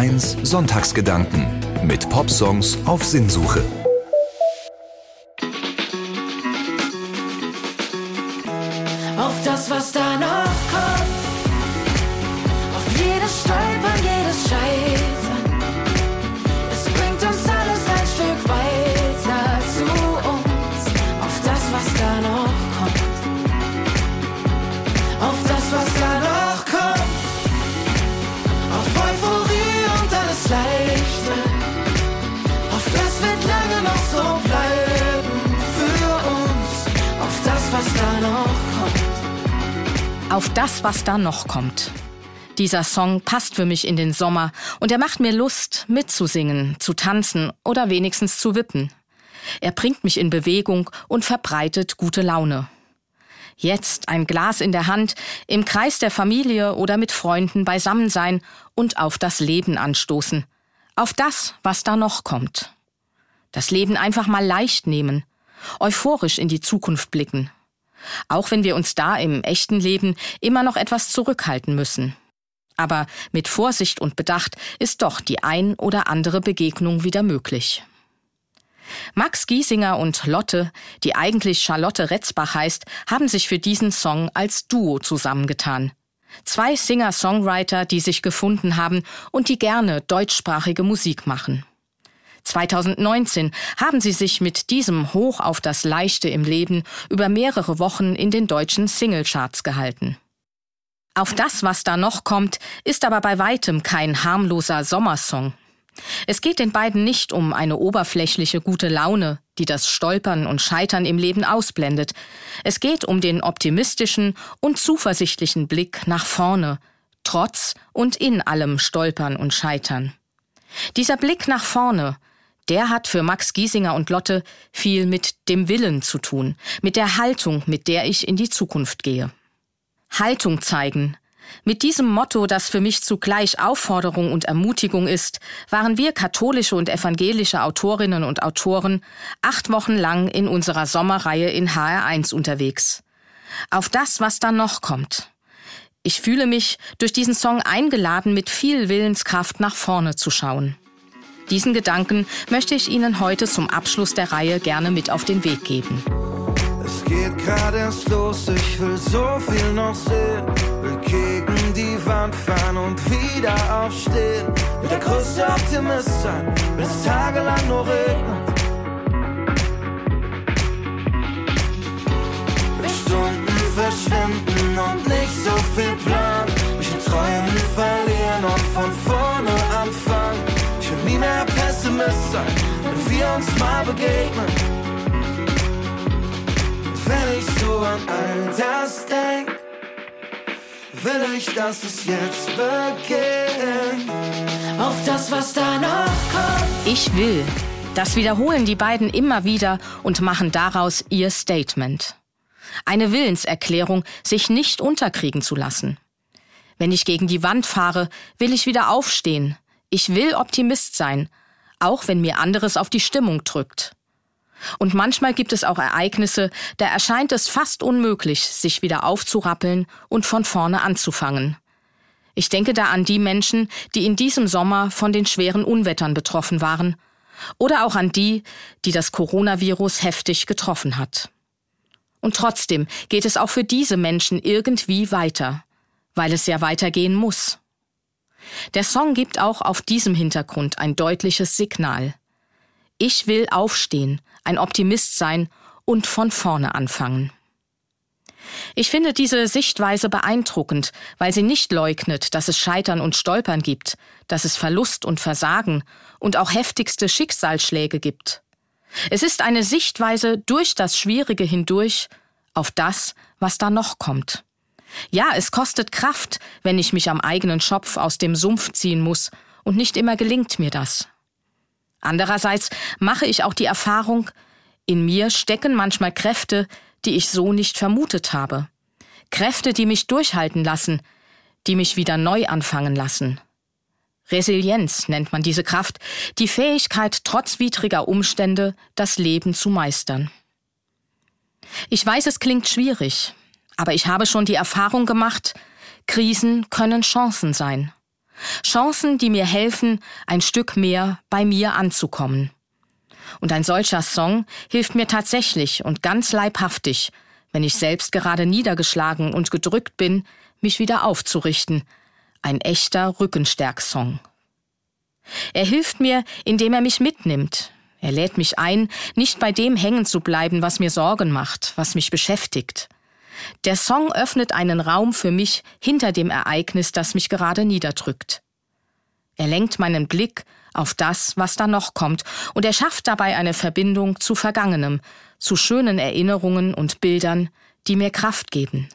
HR1 Sonntagsgedanken mit Popsongs auf Sinnsuche. Auf das, was da noch kommt. Auf das, was da noch kommt. Dieser Song passt für mich in den Sommer und er macht mir Lust, mitzusingen, zu tanzen oder wenigstens zu wippen. Er bringt mich in Bewegung und verbreitet gute Laune. Jetzt ein Glas in der Hand, im Kreis der Familie oder mit Freunden beisammen sein und auf das Leben anstoßen. Auf das, was da noch kommt. Das Leben einfach mal leicht nehmen, euphorisch in die Zukunft blicken. Auch wenn wir uns da im echten Leben immer noch etwas zurückhalten müssen. Aber mit Vorsicht und Bedacht ist doch die ein oder andere Begegnung wieder möglich. Max Giesinger und Lotte, die eigentlich Charlotte Retzbach heißt, haben sich für diesen Song als Duo zusammengetan. Zwei Singer-Songwriter, die sich gefunden haben und die gerne deutschsprachige Musik machen. 2019 haben sie sich mit diesem Hoch auf das Leichte im Leben über mehrere Wochen in den deutschen Singlecharts gehalten. Auf das, was da noch kommt, ist aber bei weitem kein harmloser Sommersong. Es geht den beiden nicht um eine oberflächliche gute Laune, die das Stolpern und Scheitern im Leben ausblendet. Es geht um den optimistischen und zuversichtlichen Blick nach vorne, trotz und in allem Stolpern und Scheitern. Dieser Blick nach vorne, der hat für Max Giesinger und Lotte viel mit dem Willen zu tun, mit der Haltung, mit der ich in die Zukunft gehe. Haltung zeigen. Mit diesem Motto, das für mich zugleich Aufforderung und Ermutigung ist, waren wir katholische und evangelische Autorinnen und Autoren acht Wochen lang in unserer Sommerreihe in HR1 unterwegs. Auf das, was dann noch kommt. Ich fühle mich durch diesen Song eingeladen, mit viel Willenskraft nach vorne zu schauen. Diesen Gedanken möchte ich Ihnen heute zum Abschluss der Reihe gerne mit auf den Weg geben. Es geht gerade erst los, ich will so viel noch sehen. Will gegen die Wand fahren und wieder aufstehen. Will der größte Optimist sein, es tagelang nur regnet. Stunden verschwinden und nicht so viel Plan. Sein, wenn wir uns mal begegnen. Wenn ich so an all das denk, will ich, dass es jetzt beginnt. Auf das, was da noch kommt. Ich will. Das wiederholen die beiden immer wieder und machen daraus ihr Statement. Eine Willenserklärung, sich nicht unterkriegen zu lassen. Wenn ich gegen die Wand fahre, will ich wieder aufstehen. Ich will Optimist sein, auch wenn mir anderes auf die Stimmung drückt. Und manchmal gibt es auch Ereignisse, da erscheint es fast unmöglich, sich wieder aufzurappeln und von vorne anzufangen. Ich denke da an die Menschen, die in diesem Sommer von den schweren Unwettern betroffen waren, oder auch an die, die das Coronavirus heftig getroffen hat. Und trotzdem geht es auch für diese Menschen irgendwie weiter, weil es ja weitergehen muss. Der Song gibt auch auf diesem Hintergrund ein deutliches Signal. Ich will aufstehen, ein Optimist sein und von vorne anfangen. Ich finde diese Sichtweise beeindruckend, weil sie nicht leugnet, dass es Scheitern und Stolpern gibt, dass es Verlust und Versagen und auch heftigste Schicksalsschläge gibt. Es ist eine Sichtweise durch das Schwierige hindurch auf das, was da noch kommt. Ja, es kostet Kraft, wenn ich mich am eigenen Schopf aus dem Sumpf ziehen muss, und nicht immer gelingt mir das. Andererseits mache ich auch die Erfahrung, in mir stecken manchmal Kräfte, die ich so nicht vermutet habe. Kräfte, die mich durchhalten lassen, die mich wieder neu anfangen lassen. Resilienz nennt man diese Kraft, die Fähigkeit, trotz widriger Umstände das Leben zu meistern. Ich weiß, es klingt schwierig, aber ich habe schon die Erfahrung gemacht, Krisen können Chancen sein. Chancen, die mir helfen, ein Stück mehr bei mir anzukommen. Und ein solcher Song hilft mir tatsächlich und ganz leibhaftig, wenn ich selbst gerade niedergeschlagen und gedrückt bin, mich wieder aufzurichten. Ein echter Rückenstärksong. Er hilft mir, indem er mich mitnimmt. Er lädt mich ein, nicht bei dem hängen zu bleiben, was mir Sorgen macht, was mich beschäftigt. Der Song öffnet einen Raum für mich hinter dem Ereignis, das mich gerade niederdrückt. Er lenkt meinen Blick auf das, was da noch kommt, und er schafft dabei eine Verbindung zu Vergangenem, zu schönen Erinnerungen und Bildern, die mir Kraft geben.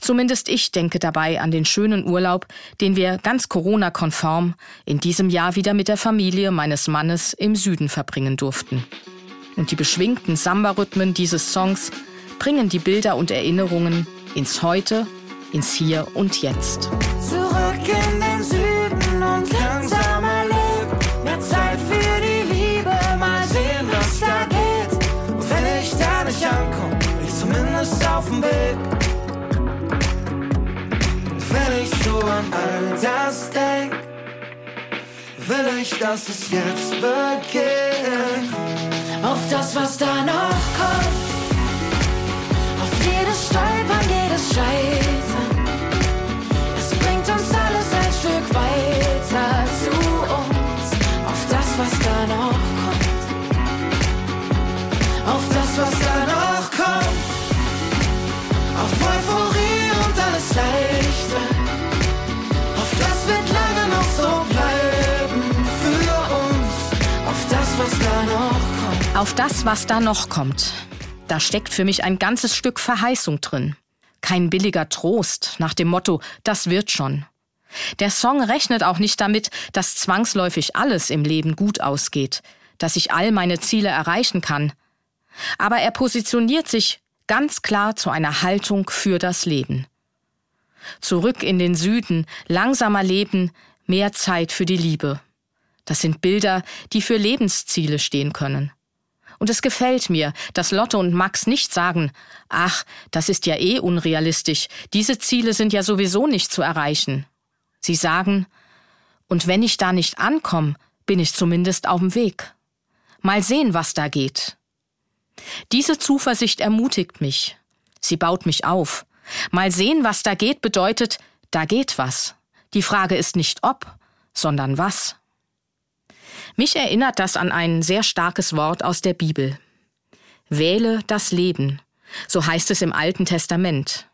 Zumindest ich denke dabei an den schönen Urlaub, den wir ganz Corona-konform in diesem Jahr wieder mit der Familie meines Mannes im Süden verbringen durften. Und die beschwingten Samba-Rhythmen dieses Songs bringen die Bilder und Erinnerungen ins Heute, ins Hier und Jetzt. Zurück in den Süden und langsamer Leben. Mehr Zeit für die Liebe, mal sehen, was da geht. Und wenn ich da nicht ankomme, ich zumindest auf dem Weg. Und wenn ich so an all das denk, will ich, dass es jetzt beginnt. Auf das, was da Auf Euphorie und alles Leichte. Auf das wird lange noch so bleiben für uns. Auf das, was da noch kommt. Auf das, was da noch kommt. Da steckt für mich ein ganzes Stück Verheißung drin. Kein billiger Trost nach dem Motto, das wird schon. Der Song rechnet auch nicht damit, dass zwangsläufig alles im Leben gut ausgeht, dass ich all meine Ziele erreichen kann. Aber er positioniert sich ganz klar zu einer Haltung für das Leben. Zurück in den Süden, langsamer Leben, mehr Zeit für die Liebe. Das sind Bilder, die für Lebensziele stehen können. Und es gefällt mir, dass Lotte und Max nicht sagen, ach, das ist ja eh unrealistisch, diese Ziele sind ja sowieso nicht zu erreichen. Sie sagen, und wenn ich da nicht ankomme, bin ich zumindest auf dem Weg. Mal sehen, was da geht. Diese Zuversicht ermutigt mich. Sie baut mich auf. Mal sehen, was da geht, bedeutet, da geht was. Die Frage ist nicht ob, sondern was. Mich erinnert das an ein sehr starkes Wort aus der Bibel. Wähle das Leben. So heißt es im Alten Testament.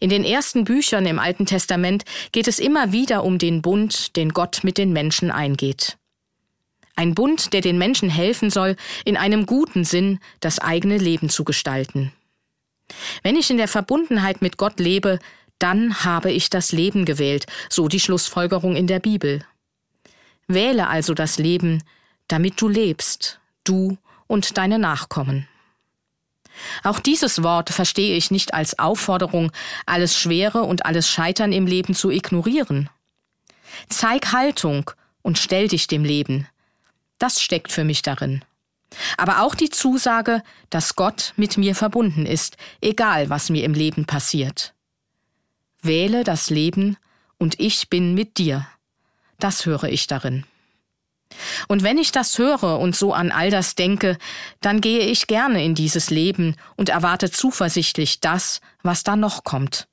In den ersten Büchern im Alten Testament geht es immer wieder um den Bund, den Gott mit den Menschen eingeht. Ein Bund, der den Menschen helfen soll, in einem guten Sinn das eigene Leben zu gestalten. Wenn ich in der Verbundenheit mit Gott lebe, dann habe ich das Leben gewählt, so die Schlussfolgerung in der Bibel. Wähle also das Leben, damit du lebst, du und deine Nachkommen. Auch dieses Wort verstehe ich nicht als Aufforderung, alles Schwere und alles Scheitern im Leben zu ignorieren. Zeig Haltung und stell dich dem Leben. Das steckt für mich darin. Aber auch die Zusage, dass Gott mit mir verbunden ist, egal was mir im Leben passiert. Wähle das Leben und ich bin mit dir. Das höre ich darin. Und wenn ich das höre und so an all das denke, dann gehe ich gerne in dieses Leben und erwarte zuversichtlich das, was da noch kommt.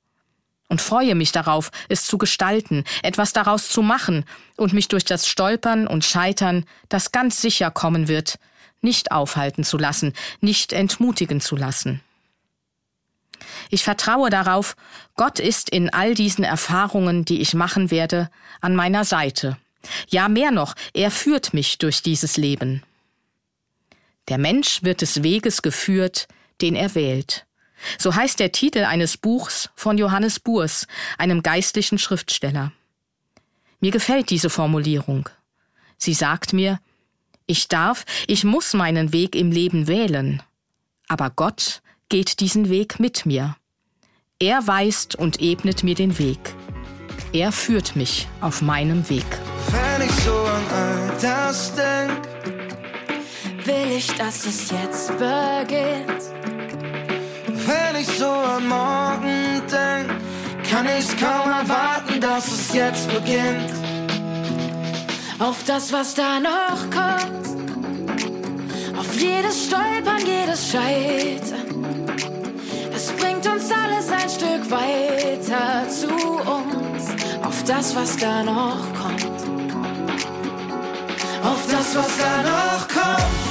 Und freue mich darauf, es zu gestalten, etwas daraus zu machen und mich durch das Stolpern und Scheitern, das ganz sicher kommen wird, nicht aufhalten zu lassen, nicht entmutigen zu lassen. Ich vertraue darauf, Gott ist in all diesen Erfahrungen, die ich machen werde, an meiner Seite. Ja, mehr noch, er führt mich durch dieses Leben. Der Mensch wird des Weges geführt, den er wählt. So heißt der Titel eines Buchs von Johannes Burs, einem geistlichen Schriftsteller. Mir gefällt diese Formulierung. Sie sagt mir, ich darf, ich muss meinen Weg im Leben wählen. Aber Gott geht diesen Weg mit mir. Er weist und ebnet mir den Weg. Er führt mich auf meinem Weg. Wenn ich so an all das denk, Will ich, dass es jetzt beginnt. Wenn ich so an morgen denk, kann ich kaum erwarten, dass es jetzt beginnt. Auf das, was da noch kommt. Auf jedes Stolpern, jedes Scheitern. Es bringt uns alles ein Stück weiter zu uns. Auf das, was da noch kommt. Auf das, was da noch kommt.